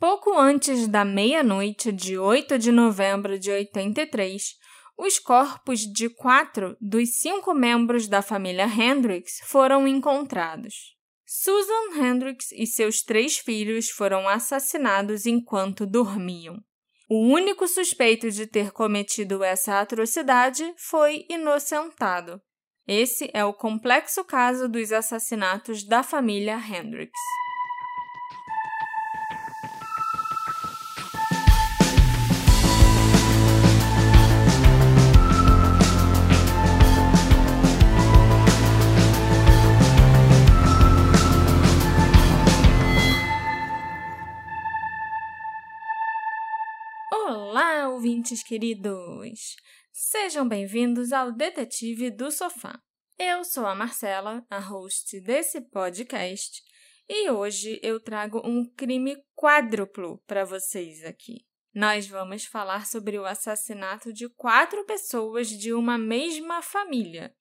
Pouco antes da meia-noite de 8 de novembro de 83, os corpos de quatro dos cinco membros da família Hendricks foram encontrados. Susan Hendricks e seus três filhos foram assassinados enquanto dormiam. O único suspeito de ter cometido essa atrocidade foi inocentado. Esse é o complexo caso dos assassinatos da família Hendricks. Ouvintes queridos! Sejam bem-vindos ao Detetive do Sofá. Eu sou a Marcela, a host desse podcast, e hoje eu trago um crime quádruplo para vocês aqui. Nós vamos falar sobre o assassinato de quatro pessoas de uma mesma família,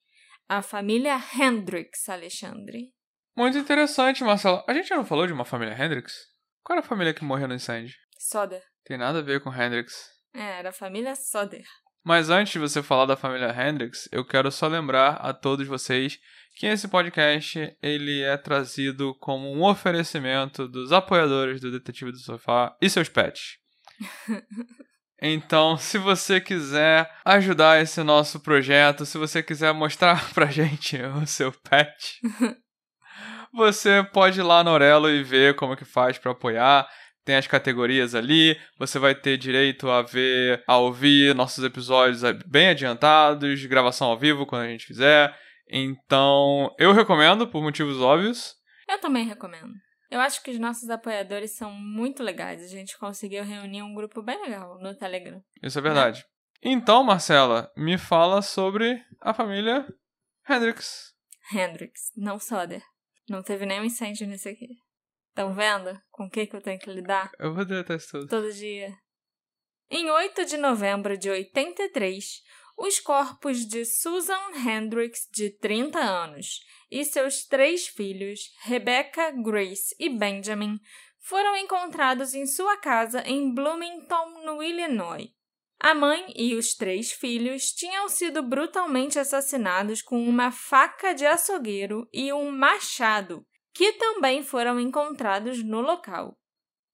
a família Hendricks, Alexandre. Muito interessante, Marcela. A gente não falou de uma família Hendricks? Qual era a família que morreu no incêndio? Soda. Tem nada a ver com Hendrix. É, era a família Soder. Mas antes de você falar da família Hendrix, eu quero só lembrar a todos vocês que esse podcast ele é trazido como um oferecimento dos apoiadores do Detetive do Sofá e seus pets. Então, se você quiser ajudar esse nosso projeto, se você quiser mostrar pra gente o seu pet, você pode ir lá no Orelo e ver como que faz para apoiar tem as categorias ali, você vai ter direito a ver, a ouvir nossos episódios bem adiantados, gravação ao vivo quando a gente fizer. Então, eu recomendo por motivos óbvios. Eu também recomendo. Eu acho que os nossos apoiadores são muito legais. A gente conseguiu reunir um grupo bem legal no Telegram. Isso é verdade. É. Então, Marcela, me fala sobre a família Hendrix. Hendrix, não Soder. Não teve nenhum incêndio nesse aqui. Estão vendo com o que, que eu tenho que lidar? Eu vou deletar isso tudo. Todo dia. Em 8 de novembro de 83, os corpos de Susan Hendricks, de 30 anos, e seus três filhos, Rebecca, Grace e Benjamin, foram encontrados em sua casa em Bloomington, no Illinois. A mãe e os três filhos tinham sido brutalmente assassinados com uma faca de açougueiro e um machado que também foram encontrados no local.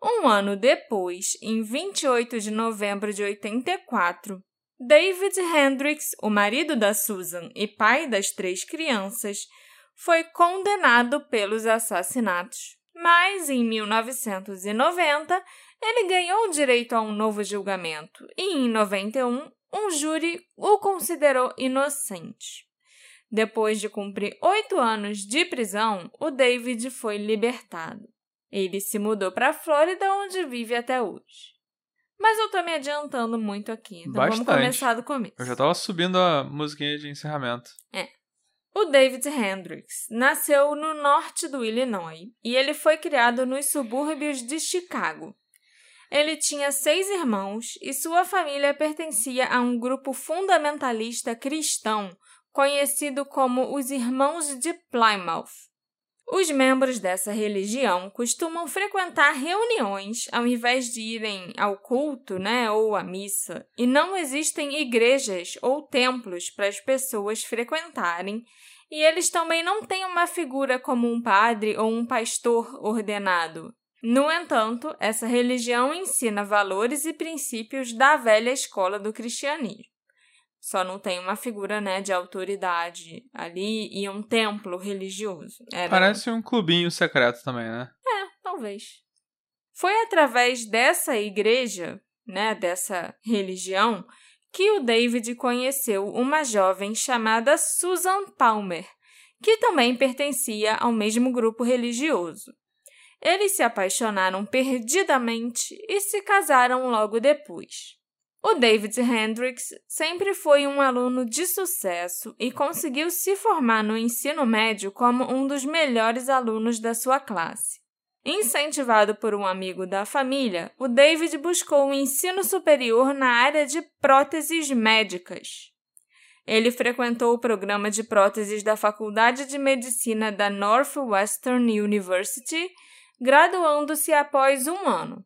Um ano depois, em 28 de novembro de 84, David Hendricks, o marido da Susan e pai das três crianças, foi condenado pelos assassinatos. Mas em 1990, ele ganhou direito a um novo julgamento e em 91, um júri o considerou inocente. Depois de cumprir oito anos de prisão, o David foi libertado. Ele se mudou para a Flórida, onde vive até hoje. Mas eu tô me adiantando muito aqui, então Bastante. vamos começar do começo. Eu já tava subindo a musiquinha de encerramento. É. O David Hendricks nasceu no norte do Illinois e ele foi criado nos subúrbios de Chicago. Ele tinha seis irmãos e sua família pertencia a um grupo fundamentalista cristão conhecido como os Irmãos de Plymouth. Os membros dessa religião costumam frequentar reuniões ao invés de irem ao culto, né, ou à missa, e não existem igrejas ou templos para as pessoas frequentarem, e eles também não têm uma figura como um padre ou um pastor ordenado. No entanto, essa religião ensina valores e princípios da velha escola do cristianismo só não tem uma figura né, de autoridade ali e um templo religioso. Era... Parece um clubinho secreto também, né? É, talvez. Foi através dessa igreja, né, dessa religião, que o David conheceu uma jovem chamada Susan Palmer, que também pertencia ao mesmo grupo religioso. Eles se apaixonaram perdidamente e se casaram logo depois. O David Hendricks sempre foi um aluno de sucesso e conseguiu se formar no ensino médio como um dos melhores alunos da sua classe. Incentivado por um amigo da família, o David buscou o um ensino superior na área de próteses médicas. Ele frequentou o programa de próteses da Faculdade de Medicina da Northwestern University, graduando-se após um ano.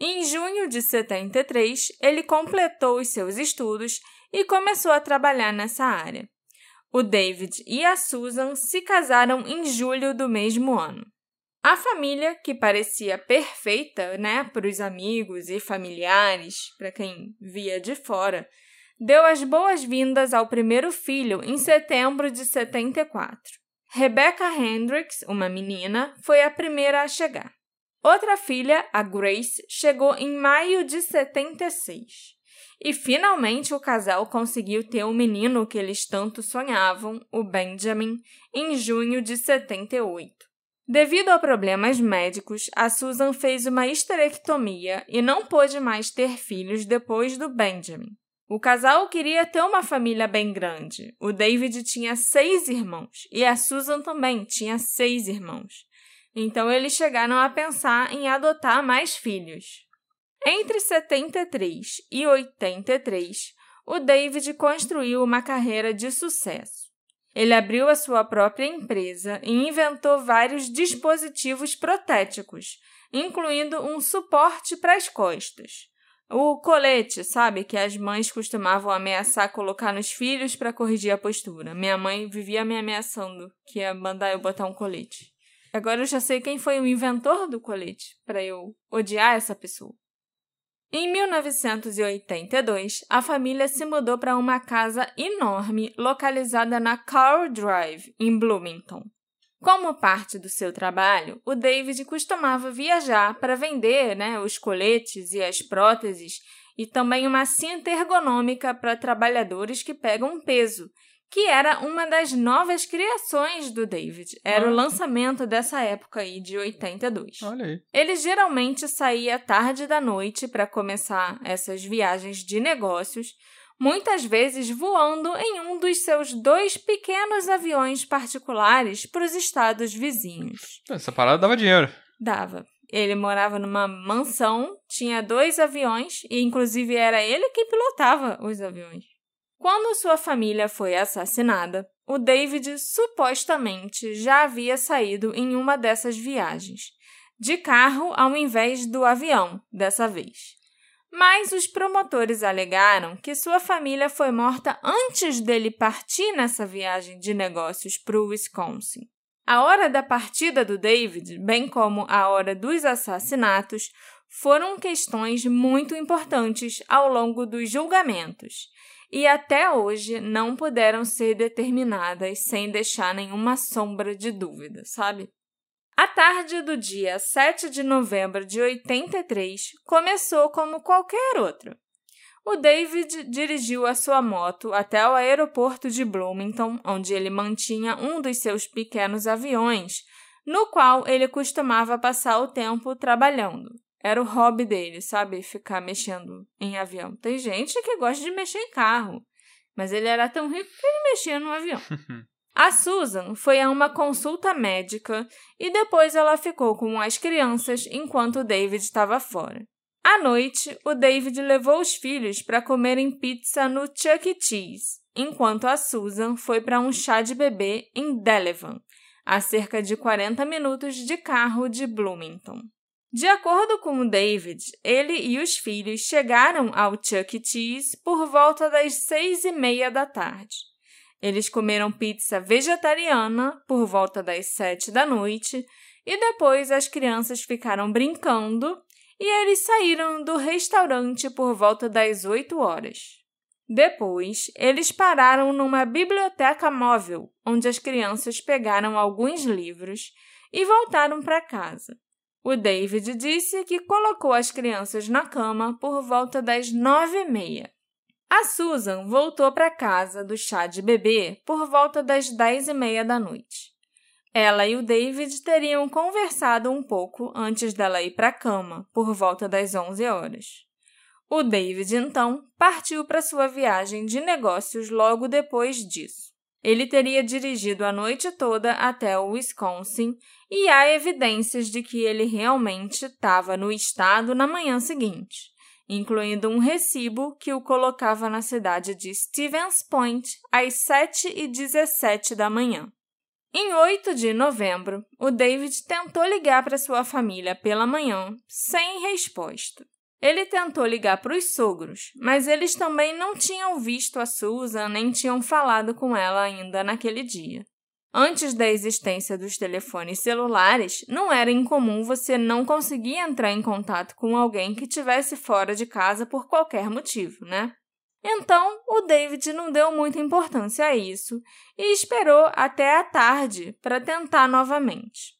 Em junho de 73, ele completou os seus estudos e começou a trabalhar nessa área. O David e a Susan se casaram em julho do mesmo ano. A família, que parecia perfeita, né, para os amigos e familiares, para quem via de fora, deu as boas-vindas ao primeiro filho em setembro de 74. Rebecca Hendricks, uma menina, foi a primeira a chegar. Outra filha, a Grace, chegou em maio de 76. E finalmente o casal conseguiu ter o menino que eles tanto sonhavam, o Benjamin, em junho de 78. Devido a problemas médicos, a Susan fez uma histerectomia e não pôde mais ter filhos depois do Benjamin. O casal queria ter uma família bem grande. O David tinha seis irmãos e a Susan também tinha seis irmãos. Então eles chegaram a pensar em adotar mais filhos. Entre 73 e 83, o David construiu uma carreira de sucesso. Ele abriu a sua própria empresa e inventou vários dispositivos protéticos, incluindo um suporte para as costas. O colete, sabe, que as mães costumavam ameaçar colocar nos filhos para corrigir a postura. Minha mãe vivia me ameaçando que ia mandar eu botar um colete. Agora eu já sei quem foi o inventor do colete, para eu odiar essa pessoa. Em 1982, a família se mudou para uma casa enorme localizada na Carl Drive, em Bloomington. Como parte do seu trabalho, o David costumava viajar para vender né, os coletes e as próteses e também uma cinta ergonômica para trabalhadores que pegam peso que era uma das novas criações do David. Era ah. o lançamento dessa época aí, de 82. Olha aí. Ele geralmente saía tarde da noite para começar essas viagens de negócios, muitas vezes voando em um dos seus dois pequenos aviões particulares para os estados vizinhos. Essa parada dava dinheiro. Dava. Ele morava numa mansão, tinha dois aviões e, inclusive, era ele quem pilotava os aviões. Quando sua família foi assassinada, o David supostamente já havia saído em uma dessas viagens, de carro ao invés do avião, dessa vez. Mas os promotores alegaram que sua família foi morta antes dele partir nessa viagem de negócios para o Wisconsin. A hora da partida do David, bem como a hora dos assassinatos, foram questões muito importantes ao longo dos julgamentos e até hoje não puderam ser determinadas sem deixar nenhuma sombra de dúvida, sabe? A tarde do dia 7 de novembro de 83 começou como qualquer outra. O David dirigiu a sua moto até o aeroporto de Bloomington, onde ele mantinha um dos seus pequenos aviões, no qual ele costumava passar o tempo trabalhando. Era o hobby dele, sabe? Ficar mexendo em avião. Tem gente que gosta de mexer em carro, mas ele era tão rico que ele mexia no avião. A Susan foi a uma consulta médica e depois ela ficou com as crianças enquanto o David estava fora. À noite, o David levou os filhos para comerem pizza no Chuck E. Cheese, enquanto a Susan foi para um chá de bebê em Delavan, a cerca de 40 minutos de carro de Bloomington. De acordo com o David, ele e os filhos chegaram ao Chuck E. Cheese por volta das seis e meia da tarde. Eles comeram pizza vegetariana por volta das sete da noite e depois as crianças ficaram brincando e eles saíram do restaurante por volta das oito horas. Depois, eles pararam numa biblioteca móvel, onde as crianças pegaram alguns livros e voltaram para casa. O David disse que colocou as crianças na cama por volta das nove e meia. A Susan voltou para casa do chá de bebê por volta das dez e meia da noite. Ela e o David teriam conversado um pouco antes dela ir para a cama, por volta das onze horas. O David, então, partiu para sua viagem de negócios logo depois disso. Ele teria dirigido a noite toda até o Wisconsin e há evidências de que ele realmente estava no estado na manhã seguinte, incluindo um recibo que o colocava na cidade de Stevens Point às 7h17 da manhã. Em 8 de novembro, o David tentou ligar para sua família pela manhã, sem resposta. Ele tentou ligar para os sogros, mas eles também não tinham visto a Susan nem tinham falado com ela ainda naquele dia. Antes da existência dos telefones celulares, não era incomum você não conseguir entrar em contato com alguém que estivesse fora de casa por qualquer motivo, né? Então, o David não deu muita importância a isso e esperou até a tarde para tentar novamente.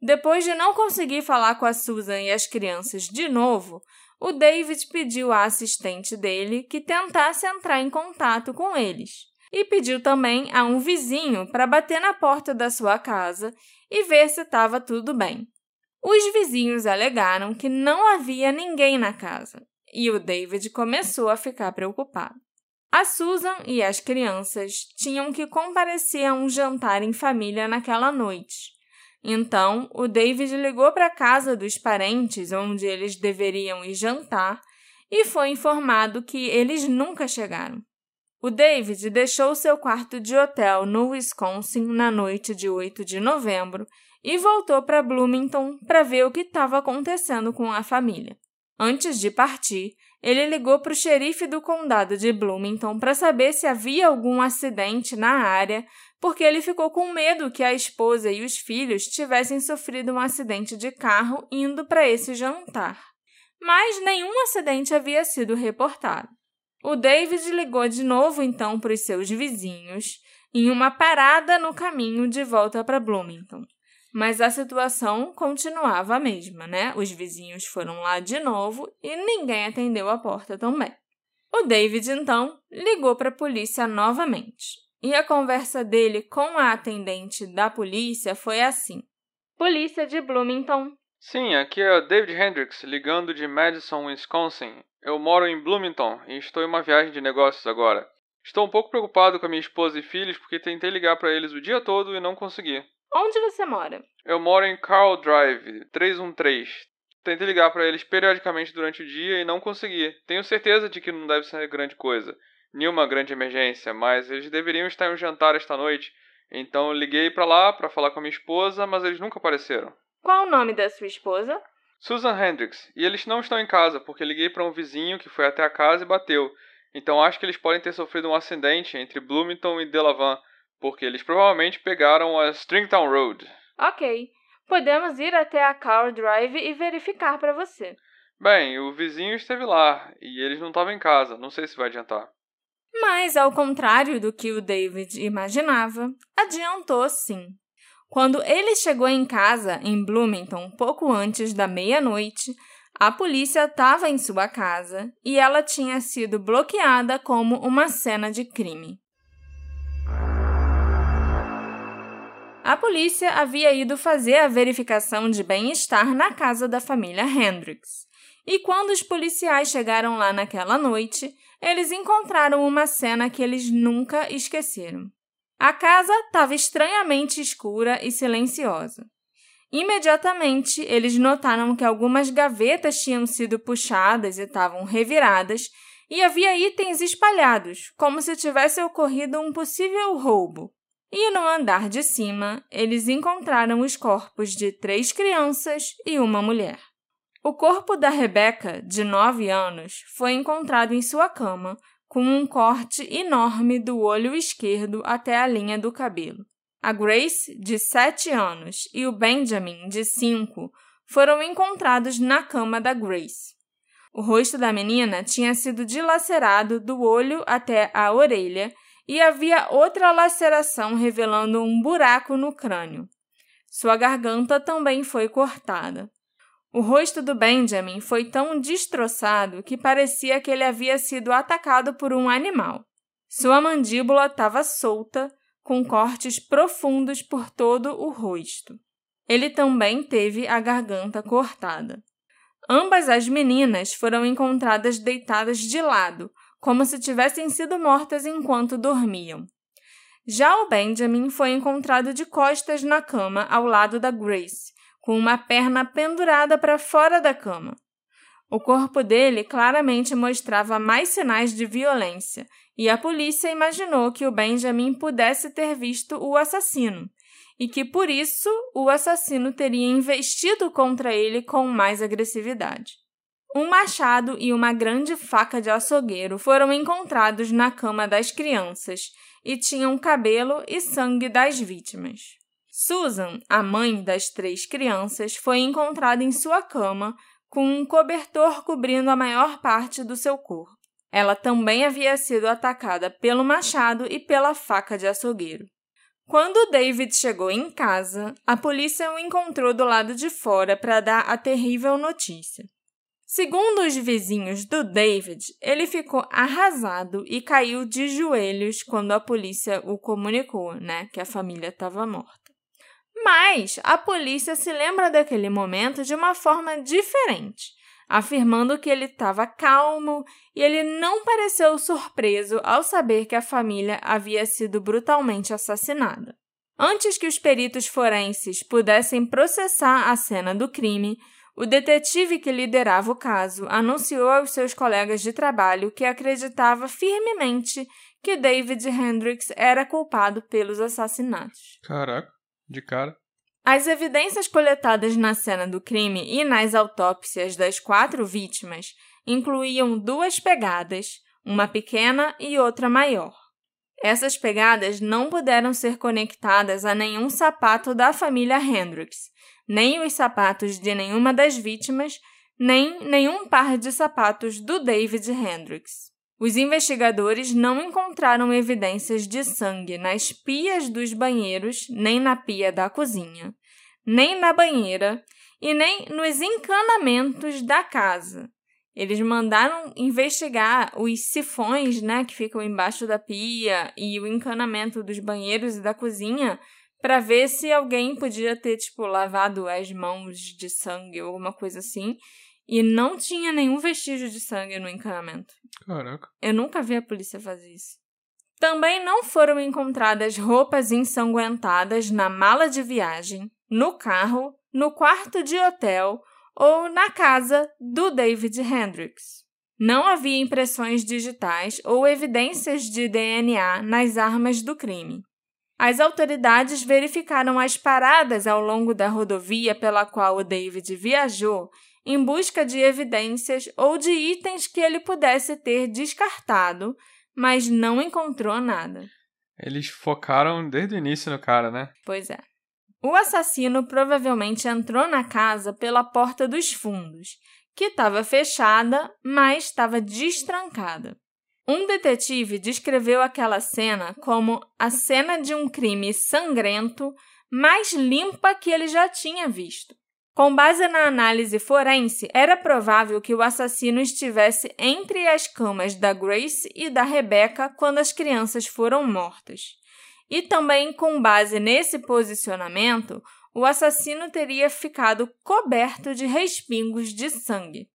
Depois de não conseguir falar com a Susan e as crianças de novo, o David pediu à assistente dele que tentasse entrar em contato com eles e pediu também a um vizinho para bater na porta da sua casa e ver se estava tudo bem. Os vizinhos alegaram que não havia ninguém na casa e o David começou a ficar preocupado. A Susan e as crianças tinham que comparecer a um jantar em família naquela noite então, o David ligou para a casa dos parentes onde eles deveriam ir jantar e foi informado que eles nunca chegaram. O David deixou seu quarto de hotel no Wisconsin na noite de 8 de novembro e voltou para Bloomington para ver o que estava acontecendo com a família. Antes de partir, ele ligou para o xerife do condado de Bloomington para saber se havia algum acidente na área porque ele ficou com medo que a esposa e os filhos tivessem sofrido um acidente de carro indo para esse jantar. Mas nenhum acidente havia sido reportado. O David ligou de novo então para os seus vizinhos em uma parada no caminho de volta para Bloomington. Mas a situação continuava a mesma, né? Os vizinhos foram lá de novo e ninguém atendeu a porta também. O David então ligou para a polícia novamente. E a conversa dele com a atendente da polícia foi assim: Polícia de Bloomington. Sim, aqui é o David Hendricks, ligando de Madison, Wisconsin. Eu moro em Bloomington e estou em uma viagem de negócios agora. Estou um pouco preocupado com a minha esposa e filhos porque tentei ligar para eles o dia todo e não consegui. Onde você mora? Eu moro em Carl Drive, 313. Tentei ligar para eles periodicamente durante o dia e não consegui. Tenho certeza de que não deve ser grande coisa nenhuma grande emergência, mas eles deveriam estar em um jantar esta noite. Então liguei para lá para falar com a minha esposa, mas eles nunca apareceram. Qual o nome da sua esposa? Susan Hendricks. E eles não estão em casa, porque liguei para um vizinho que foi até a casa e bateu. Então acho que eles podem ter sofrido um acidente entre Bloomington e Delavan, porque eles provavelmente pegaram a Stringtown Road. Ok. Podemos ir até a Car Drive e verificar para você. Bem, o vizinho esteve lá e eles não estavam em casa. Não sei se vai adiantar. Mas, ao contrário do que o David imaginava, adiantou sim. Quando ele chegou em casa, em Bloomington, pouco antes da meia-noite, a polícia estava em sua casa e ela tinha sido bloqueada como uma cena de crime. A polícia havia ido fazer a verificação de bem-estar na casa da família Hendricks. E quando os policiais chegaram lá naquela noite, eles encontraram uma cena que eles nunca esqueceram. A casa estava estranhamente escura e silenciosa. Imediatamente, eles notaram que algumas gavetas tinham sido puxadas e estavam reviradas, e havia itens espalhados, como se tivesse ocorrido um possível roubo. E no andar de cima, eles encontraram os corpos de três crianças e uma mulher. O corpo da Rebecca, de 9 anos, foi encontrado em sua cama, com um corte enorme do olho esquerdo até a linha do cabelo. A Grace, de 7 anos, e o Benjamin, de 5, foram encontrados na cama da Grace. O rosto da menina tinha sido dilacerado do olho até a orelha e havia outra laceração revelando um buraco no crânio. Sua garganta também foi cortada. O rosto do Benjamin foi tão destroçado que parecia que ele havia sido atacado por um animal. Sua mandíbula estava solta, com cortes profundos por todo o rosto. Ele também teve a garganta cortada. Ambas as meninas foram encontradas deitadas de lado, como se tivessem sido mortas enquanto dormiam. Já o Benjamin foi encontrado de costas na cama ao lado da Grace, com uma perna pendurada para fora da cama. O corpo dele claramente mostrava mais sinais de violência, e a polícia imaginou que o Benjamin pudesse ter visto o assassino, e que por isso o assassino teria investido contra ele com mais agressividade. Um machado e uma grande faca de açougueiro foram encontrados na cama das crianças e tinham cabelo e sangue das vítimas. Susan, a mãe das três crianças, foi encontrada em sua cama com um cobertor cobrindo a maior parte do seu corpo. Ela também havia sido atacada pelo machado e pela faca de açougueiro. Quando David chegou em casa, a polícia o encontrou do lado de fora para dar a terrível notícia. Segundo os vizinhos do David, ele ficou arrasado e caiu de joelhos quando a polícia o comunicou, né, que a família estava morta. Mas a polícia se lembra daquele momento de uma forma diferente, afirmando que ele estava calmo e ele não pareceu surpreso ao saber que a família havia sido brutalmente assassinada. Antes que os peritos forenses pudessem processar a cena do crime, o detetive que liderava o caso anunciou aos seus colegas de trabalho que acreditava firmemente que David Hendricks era culpado pelos assassinatos. Caraca, de cara. As evidências coletadas na cena do crime e nas autópsias das quatro vítimas incluíam duas pegadas, uma pequena e outra maior. Essas pegadas não puderam ser conectadas a nenhum sapato da família Hendricks, nem os sapatos de nenhuma das vítimas, nem nenhum par de sapatos do David Hendricks. Os investigadores não encontraram evidências de sangue nas pias dos banheiros, nem na pia da cozinha, nem na banheira e nem nos encanamentos da casa. Eles mandaram investigar os sifões, né, que ficam embaixo da pia e o encanamento dos banheiros e da cozinha para ver se alguém podia ter, tipo, lavado as mãos de sangue ou alguma coisa assim. E não tinha nenhum vestígio de sangue no encanamento. Caraca. Eu nunca vi a polícia fazer isso. Também não foram encontradas roupas ensanguentadas na mala de viagem, no carro, no quarto de hotel ou na casa do David Hendricks. Não havia impressões digitais ou evidências de DNA nas armas do crime. As autoridades verificaram as paradas ao longo da rodovia pela qual o David viajou em busca de evidências ou de itens que ele pudesse ter descartado, mas não encontrou nada. Eles focaram desde o início no cara, né? Pois é. O assassino provavelmente entrou na casa pela porta dos fundos, que estava fechada, mas estava destrancada. Um detetive descreveu aquela cena como a cena de um crime sangrento mais limpa que ele já tinha visto. Com base na análise forense, era provável que o assassino estivesse entre as camas da Grace e da Rebecca quando as crianças foram mortas. E também, com base nesse posicionamento, o assassino teria ficado coberto de respingos de sangue.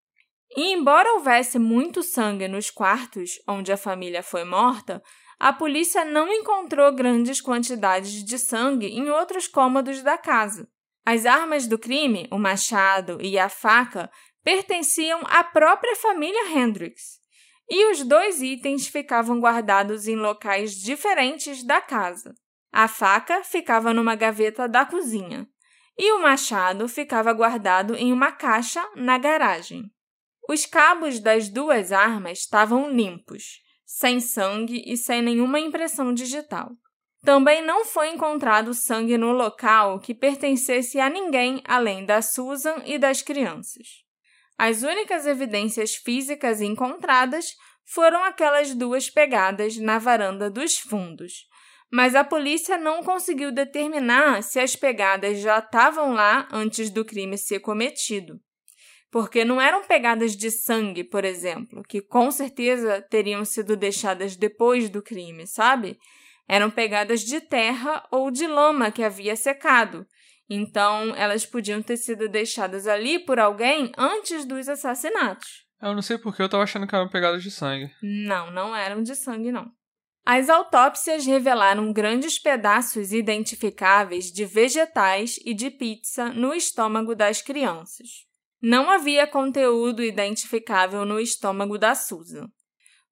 E embora houvesse muito sangue nos quartos onde a família foi morta, a polícia não encontrou grandes quantidades de sangue em outros cômodos da casa. As armas do crime, o machado e a faca, pertenciam à própria família Hendricks, e os dois itens ficavam guardados em locais diferentes da casa. A faca ficava numa gaveta da cozinha, e o machado ficava guardado em uma caixa na garagem. Os cabos das duas armas estavam limpos, sem sangue e sem nenhuma impressão digital. Também não foi encontrado sangue no local que pertencesse a ninguém além da Susan e das crianças. As únicas evidências físicas encontradas foram aquelas duas pegadas na varanda dos fundos, mas a polícia não conseguiu determinar se as pegadas já estavam lá antes do crime ser cometido porque não eram pegadas de sangue, por exemplo, que com certeza teriam sido deixadas depois do crime, sabe? Eram pegadas de terra ou de lama que havia secado. Então, elas podiam ter sido deixadas ali por alguém antes dos assassinatos. Eu não sei porque eu tava achando que eram pegadas de sangue. Não, não eram de sangue, não. As autópsias revelaram grandes pedaços identificáveis de vegetais e de pizza no estômago das crianças. Não havia conteúdo identificável no estômago da Susan.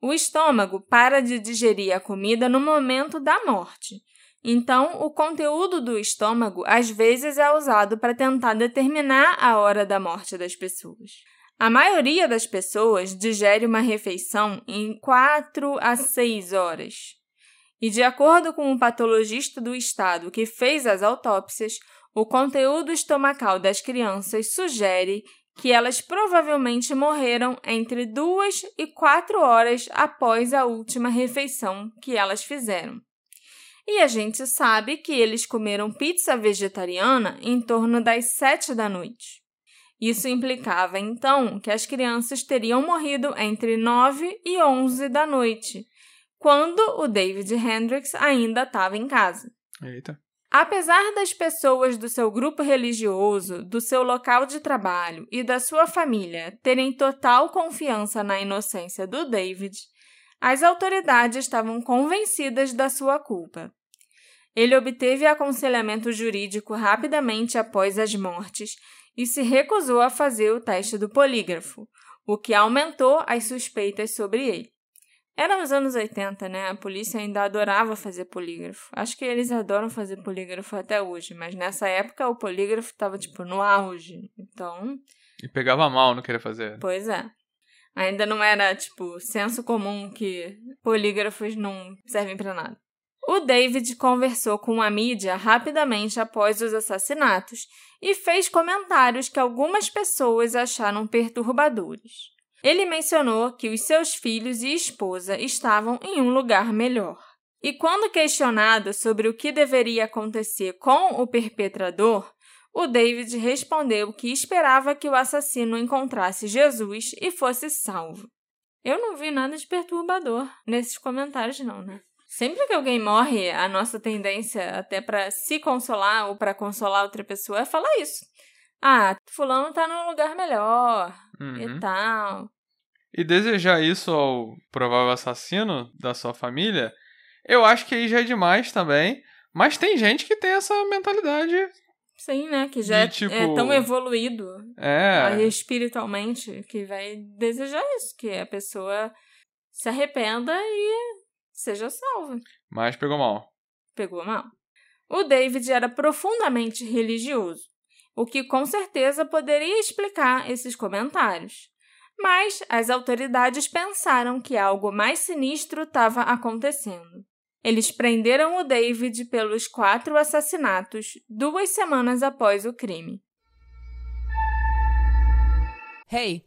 O estômago para de digerir a comida no momento da morte. Então, o conteúdo do estômago às vezes é usado para tentar determinar a hora da morte das pessoas. A maioria das pessoas digere uma refeição em 4 a 6 horas. E, de acordo com um patologista do estado que fez as autópsias, o conteúdo estomacal das crianças sugere que elas provavelmente morreram entre duas e quatro horas após a última refeição que elas fizeram. E a gente sabe que eles comeram pizza vegetariana em torno das sete da noite. Isso implicava, então, que as crianças teriam morrido entre 9 e 11 da noite, quando o David Hendricks ainda estava em casa. Eita. Apesar das pessoas do seu grupo religioso, do seu local de trabalho e da sua família terem total confiança na inocência do David, as autoridades estavam convencidas da sua culpa. Ele obteve aconselhamento jurídico rapidamente após as mortes e se recusou a fazer o teste do polígrafo, o que aumentou as suspeitas sobre ele. Era nos anos 80, né? A polícia ainda adorava fazer polígrafo. Acho que eles adoram fazer polígrafo até hoje, mas nessa época o polígrafo estava tipo no auge. Então. E pegava mal, não queria fazer. Pois é. Ainda não era tipo senso comum que polígrafos não servem para nada. O David conversou com a mídia rapidamente após os assassinatos e fez comentários que algumas pessoas acharam perturbadores. Ele mencionou que os seus filhos e esposa estavam em um lugar melhor. E quando questionado sobre o que deveria acontecer com o perpetrador, o David respondeu que esperava que o assassino encontrasse Jesus e fosse salvo. Eu não vi nada de perturbador nesses comentários, não, né? Sempre que alguém morre, a nossa tendência, até para se consolar ou para consolar outra pessoa, é falar isso. Ah, fulano tá num lugar melhor uhum. e tal. E desejar isso ao provável assassino da sua família, eu acho que aí já é demais também. Mas tem gente que tem essa mentalidade. Sim, né? Que já de, é, tipo, é, tão evoluído é. espiritualmente que vai desejar isso, que a pessoa se arrependa e seja salva. Mas pegou mal. Pegou mal. O David era profundamente religioso, o que com certeza poderia explicar esses comentários. Mas as autoridades pensaram que algo mais sinistro estava acontecendo. Eles prenderam o David pelos quatro assassinatos duas semanas após o crime. Hey!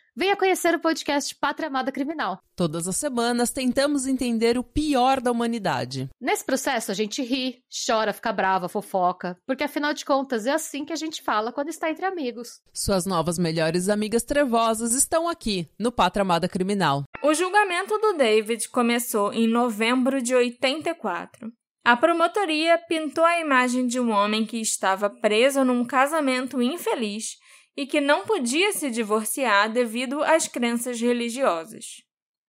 Venha conhecer o podcast Pátria Amada Criminal. Todas as semanas tentamos entender o pior da humanidade. Nesse processo a gente ri, chora, fica brava, fofoca, porque afinal de contas é assim que a gente fala quando está entre amigos. Suas novas melhores amigas trevosas estão aqui no Pátria Amada Criminal. O julgamento do David começou em novembro de 84. A promotoria pintou a imagem de um homem que estava preso num casamento infeliz e que não podia se divorciar devido às crenças religiosas.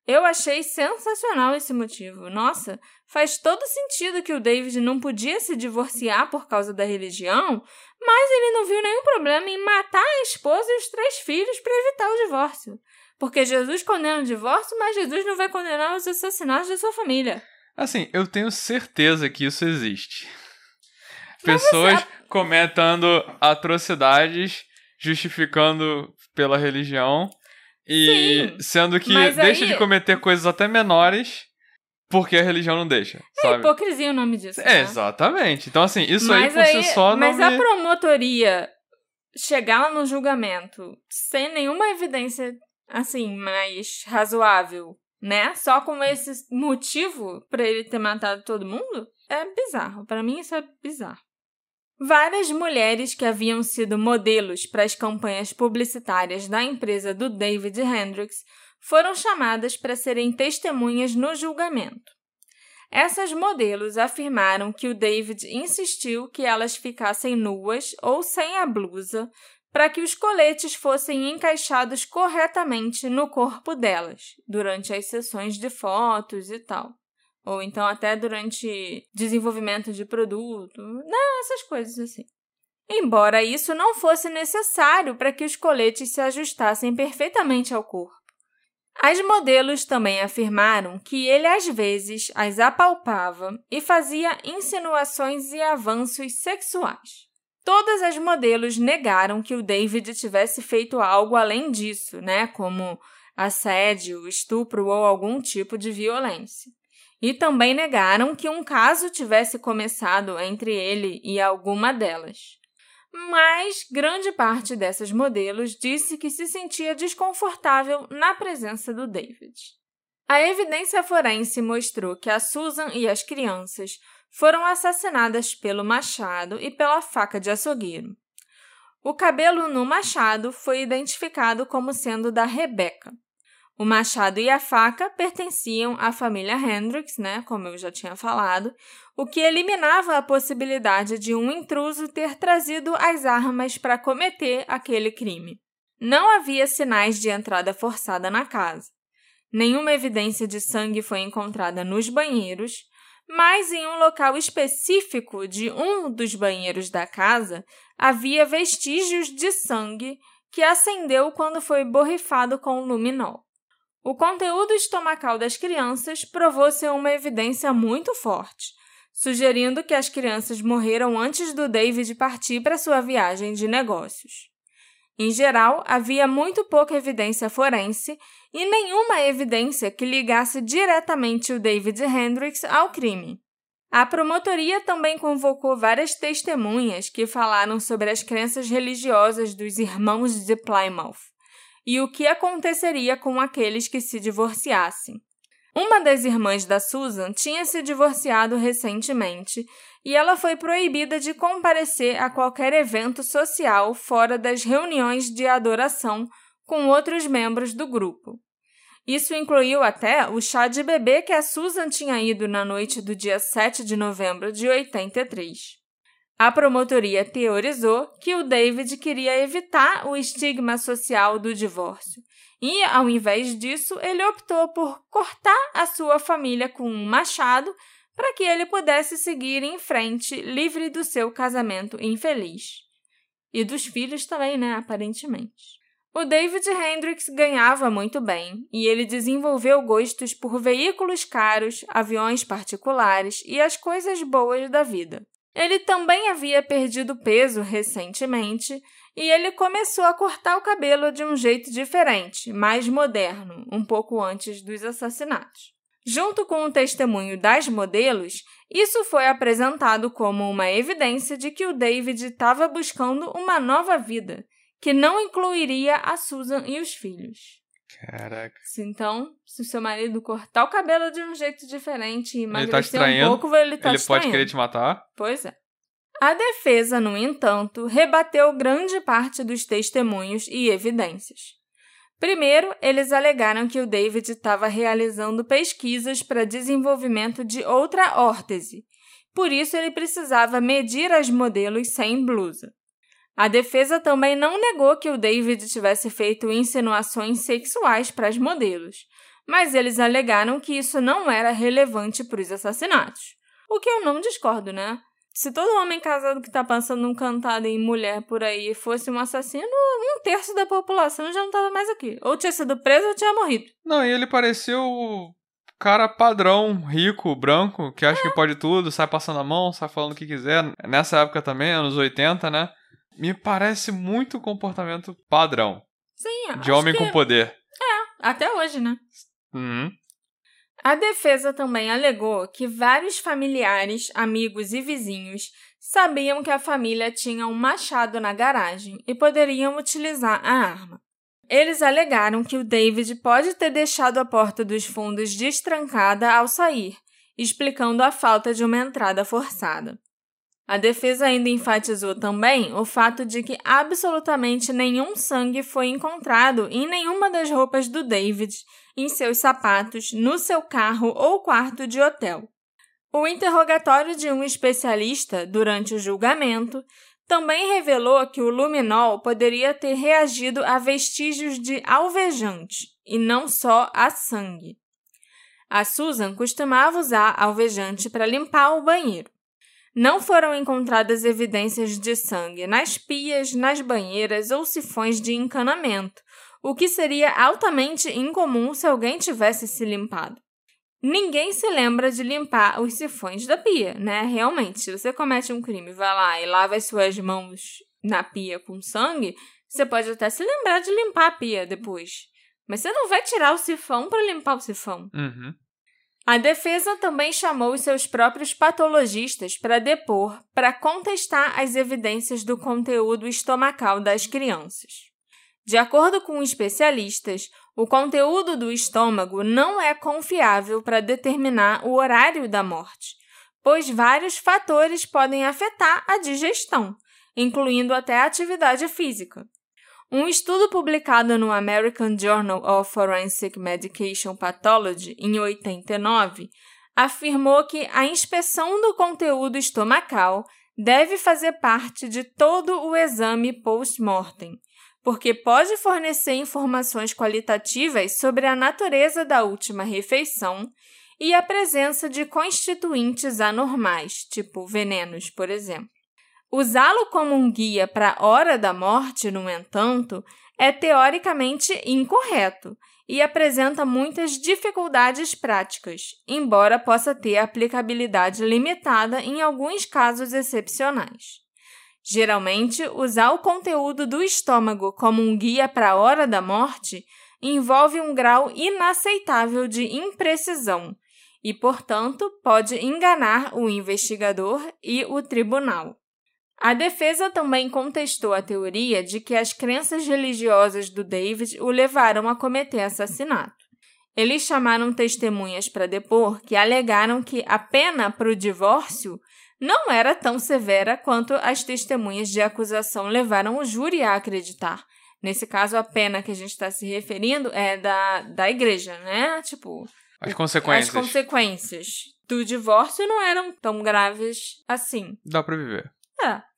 Eu achei sensacional esse motivo. Nossa, faz todo sentido que o David não podia se divorciar por causa da religião, mas ele não viu nenhum problema em matar a esposa e os três filhos para evitar o divórcio. Porque Jesus condena o divórcio, mas Jesus não vai condenar os assassinatos da sua família. Assim, eu tenho certeza que isso existe. Pessoas você... cometendo atrocidades justificando pela religião e Sim, sendo que deixa aí... de cometer coisas até menores porque a religião não deixa. É sabe? hipocrisia o nome disso. É, Exatamente. Então, assim, isso mas aí por aí, si só não. Mas me... a promotoria chegar lá no julgamento sem nenhuma evidência, assim, mais razoável, né? Só com esse motivo para ele ter matado todo mundo, é bizarro. Para mim, isso é bizarro. Várias mulheres que haviam sido modelos para as campanhas publicitárias da empresa do David Hendricks foram chamadas para serem testemunhas no julgamento. Essas modelos afirmaram que o David insistiu que elas ficassem nuas ou sem a blusa para que os coletes fossem encaixados corretamente no corpo delas durante as sessões de fotos e tal ou então até durante desenvolvimento de produto, né, essas coisas assim. Embora isso não fosse necessário para que os coletes se ajustassem perfeitamente ao corpo. As modelos também afirmaram que ele às vezes as apalpava e fazia insinuações e avanços sexuais. Todas as modelos negaram que o David tivesse feito algo além disso, né, como assédio, estupro ou algum tipo de violência. E também negaram que um caso tivesse começado entre ele e alguma delas mas grande parte dessas modelos disse que se sentia desconfortável na presença do David. A evidência forense mostrou que a Susan e as crianças foram assassinadas pelo machado e pela faca de açougueiro. O cabelo no machado foi identificado como sendo da Rebecca. O machado e a faca pertenciam à família Hendricks, né, como eu já tinha falado, o que eliminava a possibilidade de um intruso ter trazido as armas para cometer aquele crime. Não havia sinais de entrada forçada na casa. Nenhuma evidência de sangue foi encontrada nos banheiros, mas em um local específico de um dos banheiros da casa havia vestígios de sangue que acendeu quando foi borrifado com luminol. O conteúdo estomacal das crianças provou ser uma evidência muito forte, sugerindo que as crianças morreram antes do David partir para sua viagem de negócios. Em geral, havia muito pouca evidência forense e nenhuma evidência que ligasse diretamente o David Hendricks ao crime. A promotoria também convocou várias testemunhas que falaram sobre as crenças religiosas dos irmãos de Plymouth e o que aconteceria com aqueles que se divorciassem. Uma das irmãs da Susan tinha se divorciado recentemente e ela foi proibida de comparecer a qualquer evento social fora das reuniões de adoração com outros membros do grupo. Isso incluiu até o chá de bebê que a Susan tinha ido na noite do dia 7 de novembro de 83. A promotoria teorizou que o David queria evitar o estigma social do divórcio e, ao invés disso, ele optou por cortar a sua família com um machado para que ele pudesse seguir em frente livre do seu casamento infeliz. E dos filhos também, né, aparentemente. O David Hendricks ganhava muito bem e ele desenvolveu gostos por veículos caros, aviões particulares e as coisas boas da vida. Ele também havia perdido peso recentemente e ele começou a cortar o cabelo de um jeito diferente, mais moderno, um pouco antes dos assassinatos. Junto com o testemunho das modelos, isso foi apresentado como uma evidência de que o David estava buscando uma nova vida, que não incluiria a Susan e os filhos. Caraca. Então, se o seu marido cortar o cabelo de um jeito diferente e emagrecer tá um pouco, ele tá Ele pode querer te matar? Pois é. A defesa, no entanto, rebateu grande parte dos testemunhos e evidências. Primeiro, eles alegaram que o David estava realizando pesquisas para desenvolvimento de outra órtese, por isso ele precisava medir as modelos sem blusa. A defesa também não negou que o David tivesse feito insinuações sexuais para as modelos, mas eles alegaram que isso não era relevante para os assassinatos. O que eu não discordo, né? Se todo homem casado que tá passando um cantado em mulher por aí fosse um assassino, um terço da população já não tava mais aqui. Ou tinha sido preso ou tinha morrido. Não, e ele pareceu o cara padrão, rico, branco, que acha que pode tudo, sai passando a mão, sai falando o que quiser. Nessa época também, anos 80, né? Me parece muito comportamento padrão. Sim, De homem que... com poder. Até hoje, né? Uhum. A defesa também alegou que vários familiares, amigos e vizinhos sabiam que a família tinha um machado na garagem e poderiam utilizar a arma. Eles alegaram que o David pode ter deixado a porta dos fundos destrancada ao sair, explicando a falta de uma entrada forçada. A defesa ainda enfatizou também o fato de que absolutamente nenhum sangue foi encontrado em nenhuma das roupas do David, em seus sapatos, no seu carro ou quarto de hotel. O interrogatório de um especialista durante o julgamento também revelou que o luminol poderia ter reagido a vestígios de alvejante e não só a sangue. A Susan costumava usar alvejante para limpar o banheiro. Não foram encontradas evidências de sangue nas pias, nas banheiras ou sifões de encanamento, o que seria altamente incomum se alguém tivesse se limpado. Ninguém se lembra de limpar os sifões da pia, né? Realmente, se você comete um crime, vai lá e lava as suas mãos na pia com sangue, você pode até se lembrar de limpar a pia depois. Mas você não vai tirar o sifão para limpar o sifão. Uhum. A defesa também chamou seus próprios patologistas para depor para contestar as evidências do conteúdo estomacal das crianças. De acordo com especialistas, o conteúdo do estômago não é confiável para determinar o horário da morte, pois vários fatores podem afetar a digestão, incluindo até a atividade física. Um estudo publicado no American Journal of Forensic Medication Pathology em 89 afirmou que a inspeção do conteúdo estomacal deve fazer parte de todo o exame post-mortem porque pode fornecer informações qualitativas sobre a natureza da última refeição e a presença de constituintes anormais, tipo venenos, por exemplo. Usá-lo como um guia para a hora da morte, no entanto, é teoricamente incorreto e apresenta muitas dificuldades práticas, embora possa ter aplicabilidade limitada em alguns casos excepcionais. Geralmente, usar o conteúdo do estômago como um guia para a hora da morte envolve um grau inaceitável de imprecisão e, portanto, pode enganar o investigador e o tribunal. A defesa também contestou a teoria de que as crenças religiosas do David o levaram a cometer assassinato. Eles chamaram testemunhas para depor que alegaram que a pena para o divórcio não era tão severa quanto as testemunhas de acusação levaram o júri a acreditar. Nesse caso, a pena que a gente está se referindo é da, da igreja, né? Tipo. As consequências. As consequências do divórcio não eram tão graves assim. Dá para viver. É.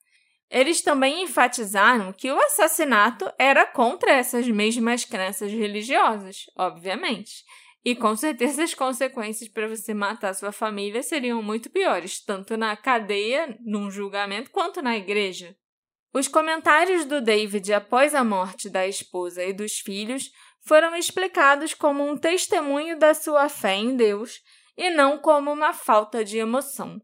Eles também enfatizaram que o assassinato era contra essas mesmas crenças religiosas, obviamente. E com certeza as consequências para você matar sua família seriam muito piores, tanto na cadeia, num julgamento, quanto na igreja. Os comentários do David após a morte da esposa e dos filhos foram explicados como um testemunho da sua fé em Deus e não como uma falta de emoção.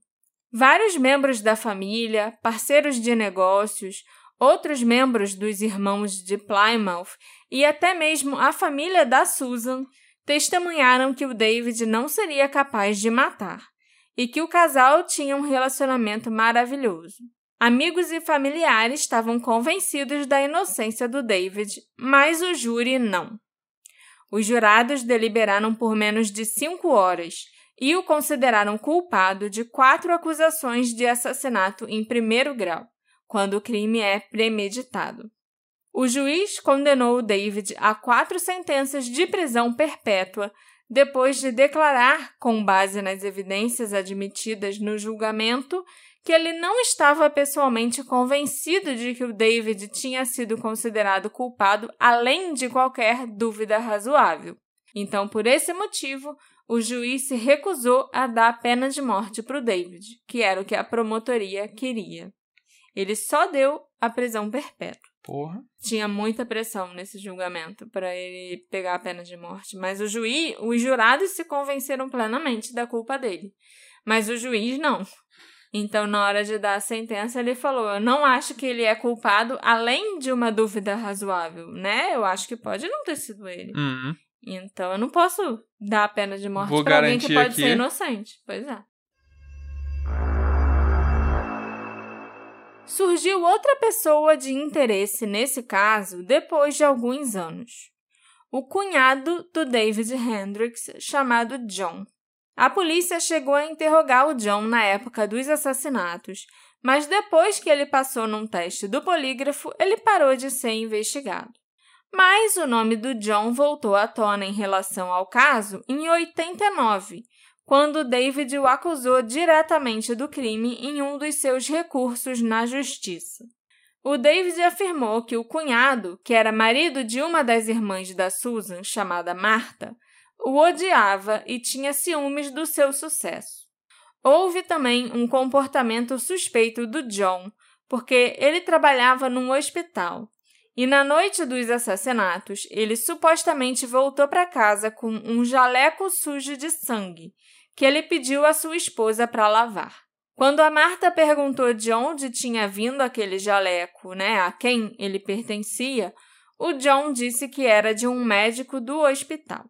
Vários membros da família, parceiros de negócios, outros membros dos irmãos de Plymouth e até mesmo a família da Susan testemunharam que o David não seria capaz de matar e que o casal tinha um relacionamento maravilhoso. Amigos e familiares estavam convencidos da inocência do David, mas o júri não. Os jurados deliberaram por menos de cinco horas e o consideraram culpado de quatro acusações de assassinato em primeiro grau, quando o crime é premeditado. O juiz condenou o David a quatro sentenças de prisão perpétua depois de declarar, com base nas evidências admitidas no julgamento, que ele não estava pessoalmente convencido de que o David tinha sido considerado culpado além de qualquer dúvida razoável. Então, por esse motivo, o juiz se recusou a dar a pena de morte para o David, que era o que a promotoria queria. Ele só deu a prisão perpétua. Porra. Tinha muita pressão nesse julgamento para ele pegar a pena de morte, mas o juiz, os jurados se convenceram plenamente da culpa dele, mas o juiz não. Então, na hora de dar a sentença, ele falou: Eu não acho que ele é culpado, além de uma dúvida razoável, né? Eu acho que pode não ter sido ele. Uhum. Então, eu não posso dar a pena de morte para alguém que pode aqui. ser inocente. Pois é. Surgiu outra pessoa de interesse nesse caso depois de alguns anos. O cunhado do David Hendricks, chamado John. A polícia chegou a interrogar o John na época dos assassinatos, mas depois que ele passou num teste do polígrafo, ele parou de ser investigado. Mas o nome do John voltou à tona em relação ao caso em 89, quando David o acusou diretamente do crime em um dos seus recursos na justiça. O David afirmou que o cunhado, que era marido de uma das irmãs da Susan, chamada Marta, o odiava e tinha ciúmes do seu sucesso. Houve também um comportamento suspeito do John, porque ele trabalhava num hospital E na noite dos assassinatos, ele supostamente voltou para casa com um jaleco sujo de sangue, que ele pediu à sua esposa para lavar. Quando a Marta perguntou de onde tinha vindo aquele jaleco, né, a quem ele pertencia, o John disse que era de um médico do hospital.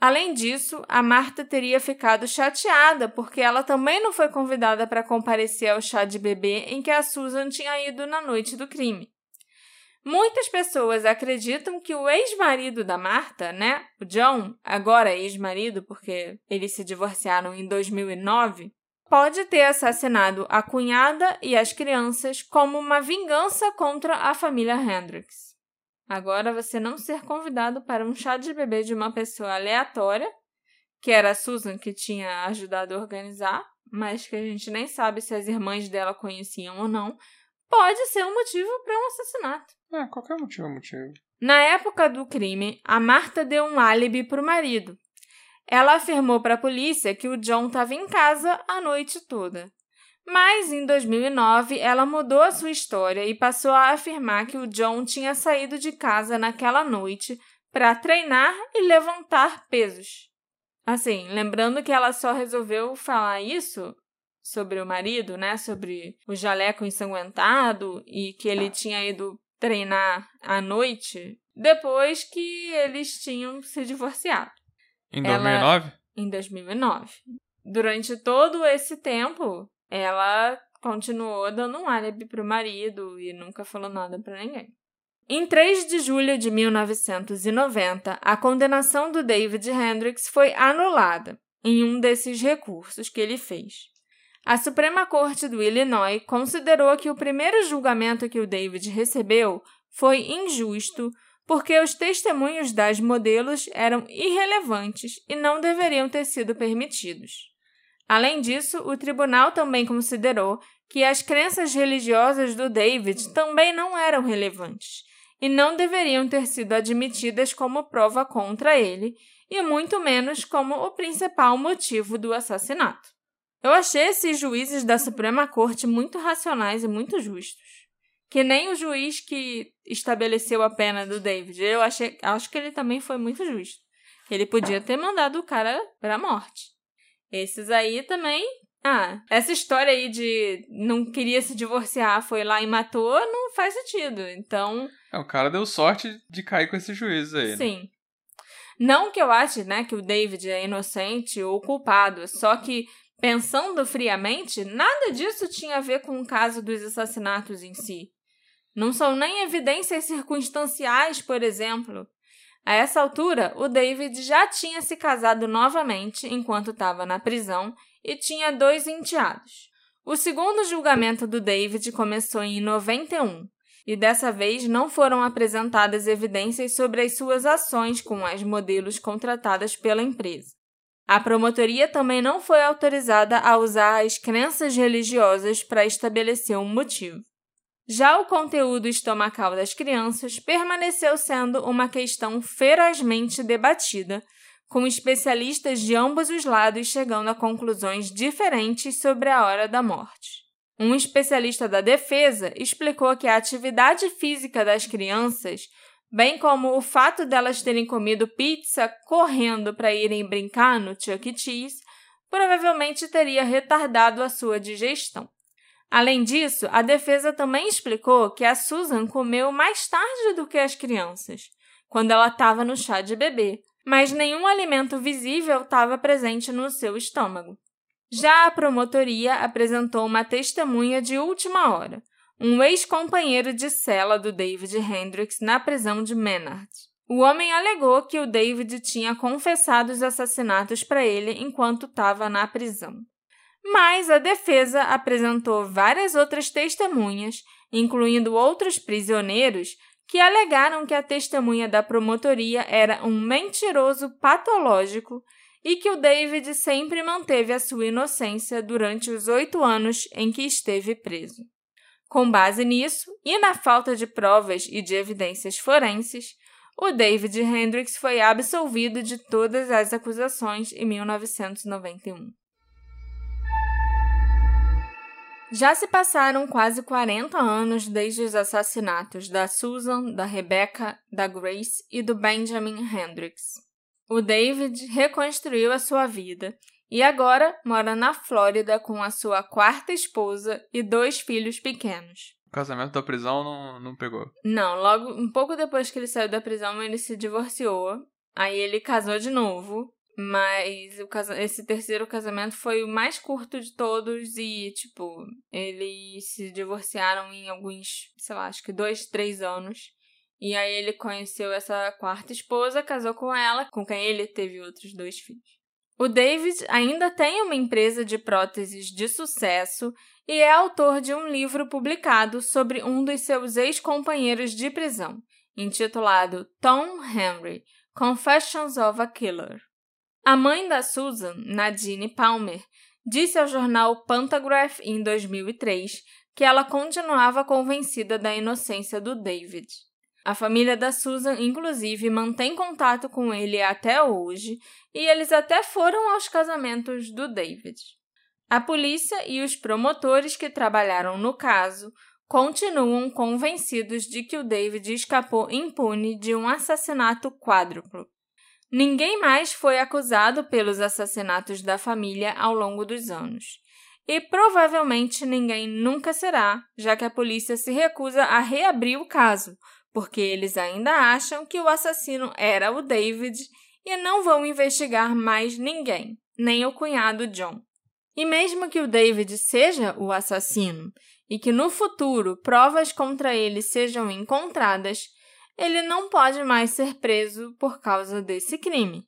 Além disso, a Marta teria ficado chateada porque ela também não foi convidada para comparecer ao chá de bebê em que a Susan tinha ido na noite do crime. Muitas pessoas acreditam que o ex-marido da Marta, né, o John, agora ex-marido porque eles se divorciaram em 2009, pode ter assassinado a cunhada e as crianças como uma vingança contra a família Hendricks. Agora você não ser convidado para um chá de bebê de uma pessoa aleatória, que era a Susan que tinha ajudado a organizar, mas que a gente nem sabe se as irmãs dela conheciam ou não, pode ser um motivo para um assassinato. Qualquer motivo é motivo. Na época do crime, a Marta deu um álibi para o marido. Ela afirmou para a polícia que o John estava em casa a noite toda. Mas em 2009, ela mudou a sua história e passou a afirmar que o John tinha saído de casa naquela noite para treinar e levantar pesos. Assim, lembrando que ela só resolveu falar isso sobre o marido, né, sobre o jaleco ensanguentado e que ele tinha ido treinar à noite depois que eles tinham se divorciado. Em 2009? Ela, em 2009. Durante todo esse tempo, ela continuou dando um álibi para o marido e nunca falou nada para ninguém. Em 3 de julho de 1990, a condenação do David Hendricks foi anulada em um desses recursos que ele fez. A Suprema Corte do Illinois considerou que o primeiro julgamento que o David recebeu foi injusto porque os testemunhos das modelos eram irrelevantes e não deveriam ter sido permitidos. Além disso, o tribunal também considerou que as crenças religiosas do David também não eram relevantes e não deveriam ter sido admitidas como prova contra ele, e muito menos como o principal motivo do assassinato. Eu achei esses juízes da Suprema Corte muito racionais e muito justos. Que nem o juiz que estabeleceu a pena do David. Eu achei, acho que ele também foi muito justo. Ele podia ter mandado o cara para a morte. Esses aí também. Ah, essa história aí de não queria se divorciar, foi lá e matou, não faz sentido. Então. É, o cara deu sorte de cair com esses juízes aí. Né? Sim. Né? Não que eu ache, né, que o David é inocente ou culpado, só que Pensando friamente, nada disso tinha a ver com o caso dos assassinatos em si. Não são nem evidências circunstanciais, por exemplo. A essa altura, o David já tinha se casado novamente enquanto estava na prisão e tinha dois enteados. O segundo julgamento do David começou em 91 e dessa vez não foram apresentadas evidências sobre as suas ações com as modelos contratadas pela empresa. A promotoria também não foi autorizada a usar as crenças religiosas para estabelecer um motivo. Já o conteúdo estomacal das crianças permaneceu sendo uma questão ferozmente debatida, com especialistas de ambos os lados chegando a conclusões diferentes sobre a hora da morte. Um especialista da defesa explicou que a atividade física das crianças bem como o fato delas terem comido pizza correndo para irem brincar no Chuck E. Cheese, provavelmente teria retardado a sua digestão. Além disso, a defesa também explicou que a Susan comeu mais tarde do que as crianças, quando ela estava no chá de bebê, mas nenhum alimento visível estava presente no seu estômago. Já a promotoria apresentou uma testemunha de última hora, um ex-companheiro de cela do David Hendricks na prisão de Menard. O homem alegou que o David tinha confessado os assassinatos para ele enquanto estava na prisão. Mas a defesa apresentou várias outras testemunhas, incluindo outros prisioneiros, que alegaram que a testemunha da promotoria era um mentiroso patológico e que o David sempre manteve a sua inocência durante os oito anos em que esteve preso. Com base nisso, e na falta de provas e de evidências forenses, o David Hendricks foi absolvido de todas as acusações em 1991. Já se passaram quase 40 anos desde os assassinatos da Susan, da Rebecca, da Grace e do Benjamin Hendricks. O David reconstruiu a sua vida e agora mora na Flórida com a sua quarta esposa e dois filhos pequenos. O casamento da prisão não, não pegou. Não, logo um pouco depois que ele saiu da prisão, ele se divorciou. Aí ele casou de novo mas esse terceiro casamento foi o mais curto de todos e, tipo, eles se divorciaram em alguns, sei lá, acho que dois, três anos. E aí ele conheceu essa quarta esposa, casou com ela, com quem ele teve outros dois filhos. O David ainda tem uma empresa de próteses de sucesso e é autor de um livro publicado sobre um dos seus ex-companheiros de prisão, intitulado Tom Henry Confessions of a Killer. A mãe da Susan, Nadine Palmer, disse ao jornal Pantograph em 2003 que ela continuava convencida da inocência do David. A família da Susan, inclusive, mantém contato com ele até hoje e eles até foram aos casamentos do David. A polícia e os promotores que trabalharam no caso continuam convencidos de que o David escapou impune de um assassinato quádruplo. Ninguém mais foi acusado pelos assassinatos da família ao longo dos anos. E provavelmente ninguém nunca será, já que a polícia se recusa a reabrir o caso, porque eles ainda acham que o assassino era o David e não vão investigar mais ninguém, nem o cunhado John. E mesmo que o David seja o assassino e que no futuro provas contra ele sejam encontradas, ele não pode mais ser preso por causa desse crime.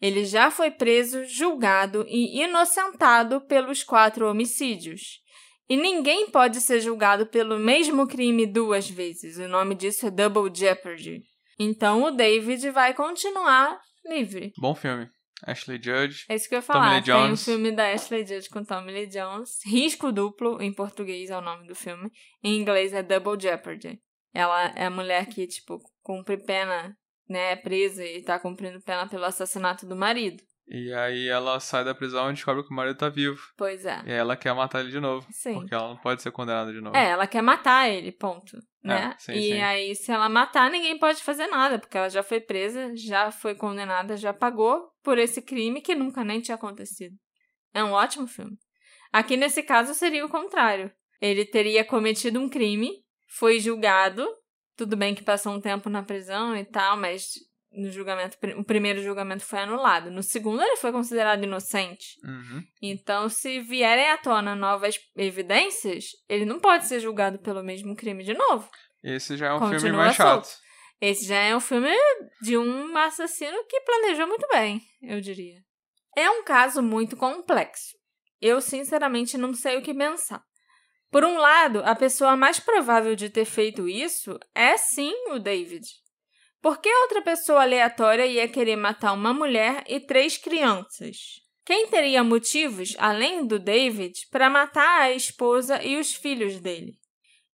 Ele já foi preso, julgado e inocentado pelos quatro homicídios. E ninguém pode ser julgado pelo mesmo crime duas vezes. O nome disso é Double Jeopardy. Então o David vai continuar livre. Bom filme. Ashley Judge. É isso que eu ia falar. Tem o um filme da Ashley Judge com Tommy Lee Jones. Risco duplo, em português é o nome do filme. Em inglês é Double Jeopardy. Ela é a mulher que, tipo, cumpre pena, né, é presa e tá cumprindo pena pelo assassinato do marido. E aí ela sai da prisão e descobre que o marido tá vivo. Pois é. E ela quer matar ele de novo. Sim. Porque ela não pode ser condenada de novo. É, ela quer matar ele, ponto. Né? É, sim, e sim. aí, se ela matar, ninguém pode fazer nada, porque ela já foi presa, já foi condenada, já pagou por esse crime que nunca nem tinha acontecido. É um ótimo filme. Aqui nesse caso seria o contrário. Ele teria cometido um crime, foi julgado. Tudo bem que passou um tempo na prisão e tal, mas no julgamento, o primeiro julgamento foi anulado. No segundo, ele foi considerado inocente. Uhum. Então, se vierem à tona novas evidências, ele não pode ser julgado pelo mesmo crime de novo. Esse já é um Continua filme mais solto. chato. Esse já é um filme de um assassino que planejou muito bem, eu diria. É um caso muito complexo. Eu, sinceramente, não sei o que pensar. Por um lado, a pessoa mais provável de ter feito isso é sim o David. Por que outra pessoa aleatória ia querer matar uma mulher e três crianças? Quem teria motivos, além do David, para matar a esposa e os filhos dele?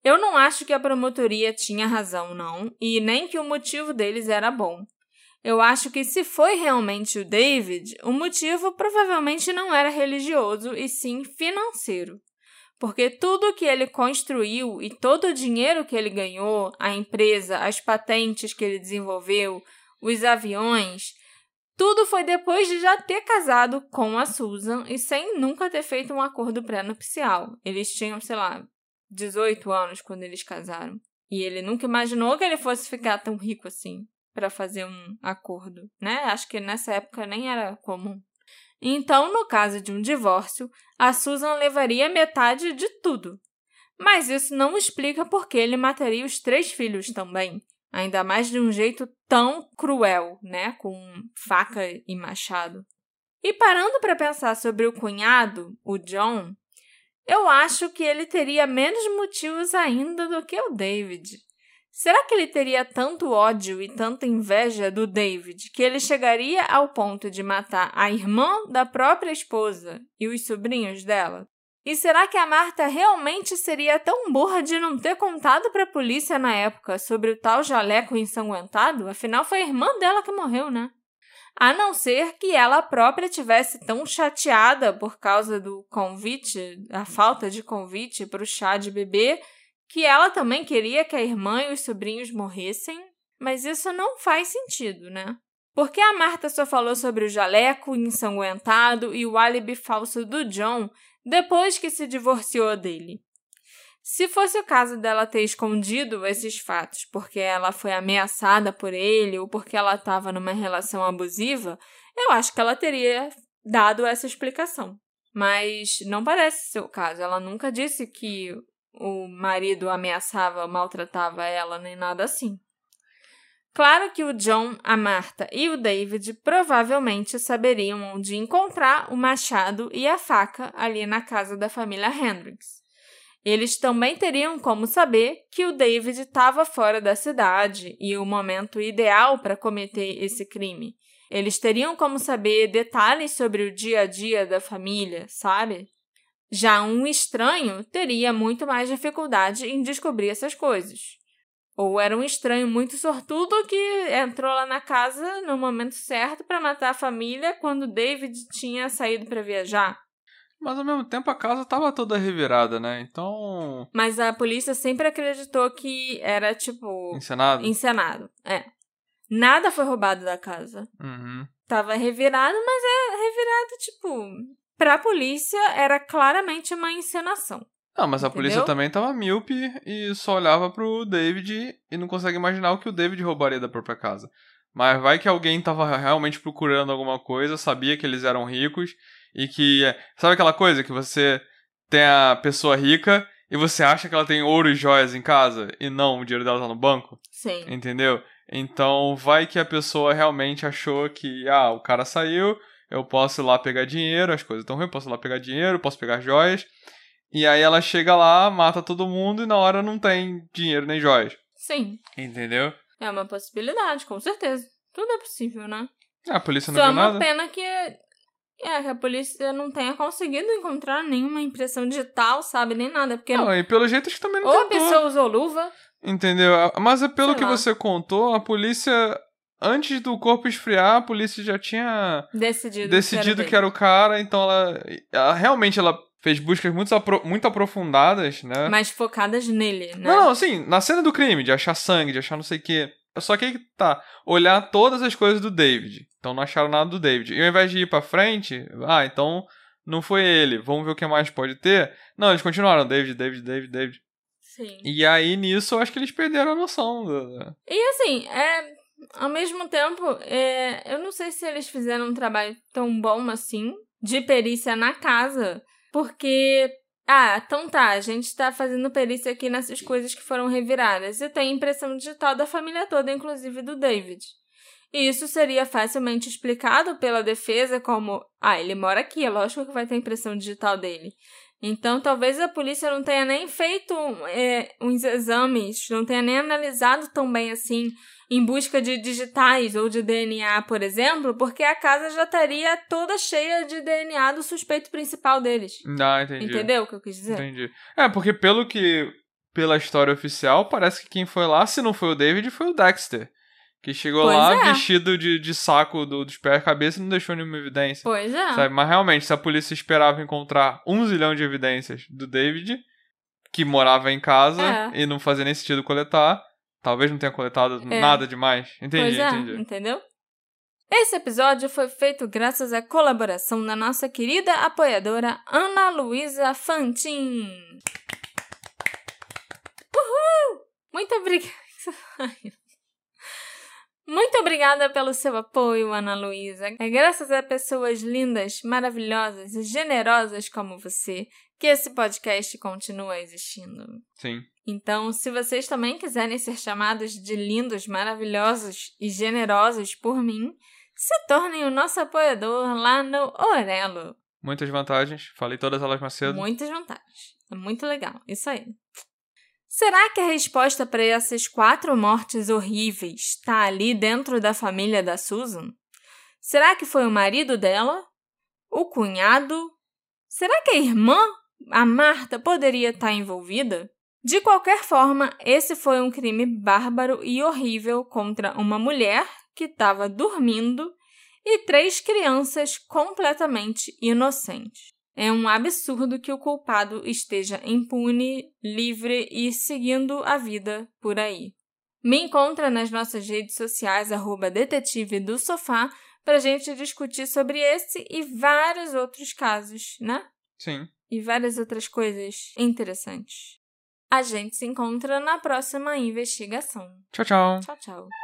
Eu não acho que a promotoria tinha razão, não, e nem que o motivo deles era bom. Eu acho que se foi realmente o David, o motivo provavelmente não era religioso e sim financeiro porque tudo que ele construiu e todo o dinheiro que ele ganhou, a empresa, as patentes que ele desenvolveu, os aviões, tudo foi depois de já ter casado com a Susan e sem nunca ter feito um acordo pré-nupcial. Eles tinham, sei lá, 18 anos quando eles casaram. E ele nunca imaginou que ele fosse ficar tão rico assim para fazer um acordo, né? Acho que nessa época nem era comum. Então, no caso de um divórcio, a Susan levaria metade de tudo. Mas isso não explica por que ele mataria os três filhos também, ainda mais de um jeito tão cruel, né, com faca e machado. E parando para pensar sobre o cunhado, o John, eu acho que ele teria menos motivos ainda do que o David. Será que ele teria tanto ódio e tanta inveja do David que ele chegaria ao ponto de matar a irmã da própria esposa e os sobrinhos dela? E será que a Marta realmente seria tão burra de não ter contado para a polícia na época sobre o tal jaleco ensanguentado? Afinal, foi a irmã dela que morreu, né? a não ser que ela própria tivesse tão chateada por causa do convite, a falta de convite para o chá de bebê, que ela também queria que a irmã e os sobrinhos morressem. Mas isso não faz sentido, né? Porque a Marta só falou sobre o jaleco ensanguentado e o álibi falso do John depois que se divorciou dele. Se fosse o caso dela ter escondido esses fatos porque ela foi ameaçada por ele ou porque ela estava numa relação abusiva, eu acho que ela teria dado essa explicação. Mas não parece ser o caso. Ela nunca disse que o marido ameaçava, maltratava ela, nem nada assim. Claro que o John, a Marta e o David provavelmente saberiam onde encontrar o machado e a faca ali na casa da família Hendricks. Eles também teriam como saber que o David estava fora da cidade e o momento ideal para cometer esse crime. Eles teriam como saber detalhes sobre o dia a dia da família, sabe? Já um estranho teria muito mais dificuldade em descobrir essas coisas. Ou era um estranho muito sortudo que entrou lá na casa no momento certo para matar a família quando David tinha saído para viajar. Mas ao mesmo tempo a casa tava toda revirada, né? Então. Mas a polícia sempre acreditou que era tipo. Encenado? Encenado. É. Nada foi roubado da casa. Uhum. Tava revirado, mas é revirado, tipo. Pra polícia era claramente uma encenação. Não, mas a Entendeu? polícia também tava míope e só olhava pro David e não consegue imaginar o que o David roubaria da própria casa. Mas vai que alguém tava realmente procurando alguma coisa, sabia que eles eram ricos e que. Sabe aquela coisa que você tem a pessoa rica e você acha que ela tem ouro e joias em casa e não, o dinheiro dela tá no banco? Sim. Entendeu? Então vai que a pessoa realmente achou que, ah, o cara saiu, eu posso ir lá pegar dinheiro, as coisas estão ruins, posso ir lá pegar dinheiro, posso pegar joias. E aí ela chega lá, mata todo mundo e na hora não tem dinheiro nem joias. Sim. Entendeu? É uma possibilidade, com certeza. Tudo é possível, né? A polícia não Só é viu uma nada. pena que, é, que a polícia não tenha conseguido encontrar nenhuma impressão digital, sabe? Nem nada. Porque Não, e pelo jeito acho que também não ou a tentou. pessoa usou luva. Entendeu? Mas é pelo Sei que lá. você contou, a polícia, antes do corpo esfriar, a polícia já tinha Decidido, decidido que que era o cara, então ela, ela realmente ela fez buscas muito, apro- muito aprofundadas, né? mais focadas nele, né? Não, não, assim, na cena do crime, de achar sangue, de achar não sei o quê. Só que aí tá, olhar todas as coisas do David. Então não acharam nada do David. E ao invés de ir pra frente, ah, então não foi ele, vamos ver o que mais pode ter. Não, eles continuaram, David, David, David, David. Sim. E aí nisso eu acho que eles perderam a noção. do- E assim, é, ao mesmo tempo, é, eu não sei se eles fizeram um trabalho tão bom assim de perícia na casa, porque. Ah, então tá, a gente tá fazendo perícia aqui nessas coisas que foram reviradas. E tem impressão digital da família toda, inclusive do David. E isso seria facilmente explicado pela defesa como: ah, ele mora aqui, é lógico que vai ter impressão digital dele. Então, talvez a polícia não tenha nem feito é, uns exames, não tenha nem analisado tão bem assim, em busca de digitais ou de DNA, por exemplo, porque a casa já estaria toda cheia de DNA do suspeito principal deles. Ah, entendi. Entendeu o que eu quis dizer? Entendi. É, porque pelo que. Pela história oficial, parece que quem foi lá, se não foi o David, foi o Dexter. Que chegou Pois lá é. vestido de, de saco do, dos pés à cabeça e não deixou nenhuma evidência. Pois é. Sabe? Mas realmente, se a polícia esperava encontrar um zilhão de evidências do David, que morava em casa É. e não fazia nem sentido coletar, talvez não tenha coletado É. nada demais. Entendi, é, entendi. entendeu? Esse episódio foi feito graças à colaboração da nossa querida apoiadora Ana Luísa Fantin. Uhul! Muito obrigada. Muito obrigada pelo seu apoio, Ana Luísa. É graças a pessoas lindas, maravilhosas e generosas como você que esse podcast continua existindo. Sim. Então, se vocês também quiserem ser chamados de lindos, maravilhosos e generosos por mim, se tornem o nosso apoiador lá no Orelo. Muitas vantagens. Falei todas elas mais cedo. Muitas vantagens. É muito legal. Isso aí. Será que a resposta para essas quatro mortes horríveis está ali dentro da família da Susan? Será que foi o marido dela? O cunhado? Será que a irmã, a Marta, poderia estar envolvida? De qualquer forma, esse foi um crime bárbaro e horrível contra uma mulher que estava dormindo e três crianças completamente inocentes. É um absurdo que o culpado esteja impune, livre e seguindo a vida por aí. Me encontra nas nossas redes sociais, arroba detetive do sofá, pra gente discutir sobre esse e vários outros casos, né? Sim. E várias outras coisas interessantes. A gente se encontra na próxima investigação. Tchau, tchau. Tchau, tchau.